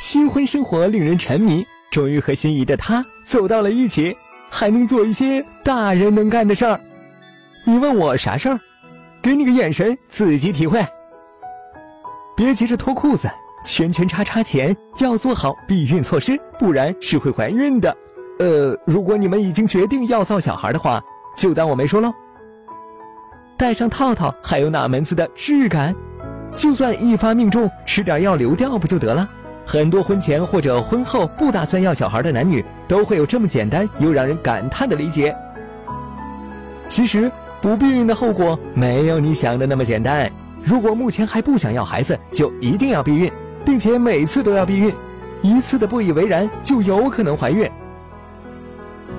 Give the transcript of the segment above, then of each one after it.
新婚生活令人沉迷，终于和心仪的他走到了一起，还能做一些大人能干的事儿。你问我啥事儿？给你个眼神，自己体会。别急着脱裤子，圈圈叉叉前要做好避孕措施，不然是会怀孕的。呃，如果你们已经决定要造小孩的话，就当我没说喽。戴上套套还有哪门子的质感？就算一发命中，吃点药流掉不就得了？很多婚前或者婚后不打算要小孩的男女，都会有这么简单又让人感叹的理解。其实不避孕的后果没有你想的那么简单。如果目前还不想要孩子，就一定要避孕，并且每次都要避孕，一次的不以为然就有可能怀孕。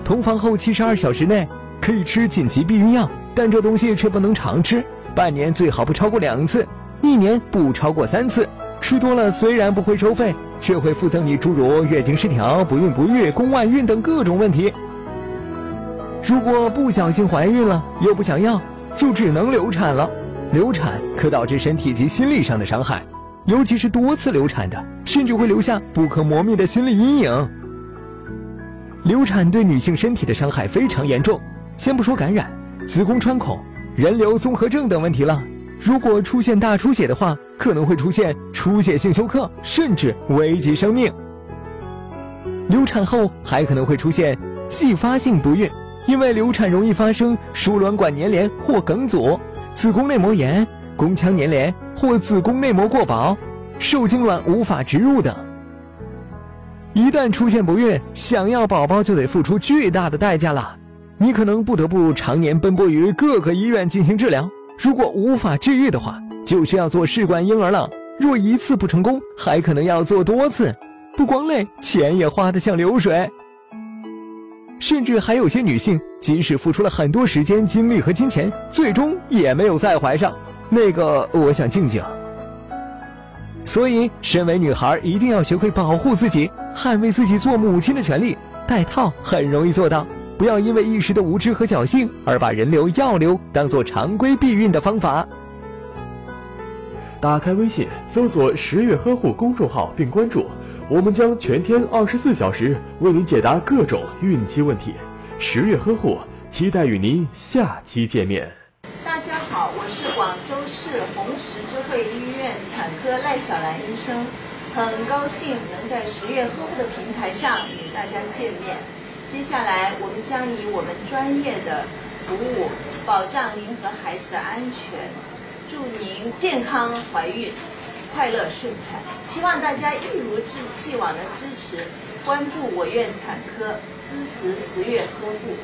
同房后七十二小时内可以吃紧急避孕药，但这东西却不能常吃，半年最好不超过两次，一年不超过三次。吃多了虽然不会收费，却会附赠你诸如月经失调、不孕不育、宫外孕等各种问题。如果不小心怀孕了又不想要，就只能流产了。流产可导致身体及心理上的伤害，尤其是多次流产的，甚至会留下不可磨灭的心理阴影。流产对女性身体的伤害非常严重，先不说感染、子宫穿孔、人流综合症等问题了。如果出现大出血的话，可能会出现出血性休克，甚至危及生命。流产后还可能会出现继发性不孕，因为流产容易发生输卵管粘连或梗阻、子宫内膜炎、宫腔粘连或子宫内膜过薄、受精卵无法植入等。一旦出现不孕，想要宝宝就得付出巨大的代价了，你可能不得不常年奔波于各个医院进行治疗。如果无法治愈的话，就需要做试管婴儿了。若一次不成功，还可能要做多次，不光累，钱也花得像流水。甚至还有些女性，即使付出了很多时间、精力和金钱，最终也没有再怀上。那个，我想静静。所以，身为女孩，一定要学会保护自己，捍卫自己做母亲的权利。戴套很容易做到。不要因为一时的无知和侥幸而把人流、药流当做常规避孕的方法。打开微信，搜索“十月呵护”公众号并关注，我们将全天二十四小时为您解答各种孕期问题。十月呵护，期待与您下期见面。大家好，我是广州市红十字会医院产科赖小兰医生，很高兴能在十月呵护的平台上与大家见面。接下来，我们将以我们专业的服务保障您和孩子的安全，祝您健康怀孕，快乐顺产。希望大家一如既既往的支持、关注我院产科，支持十月呵护。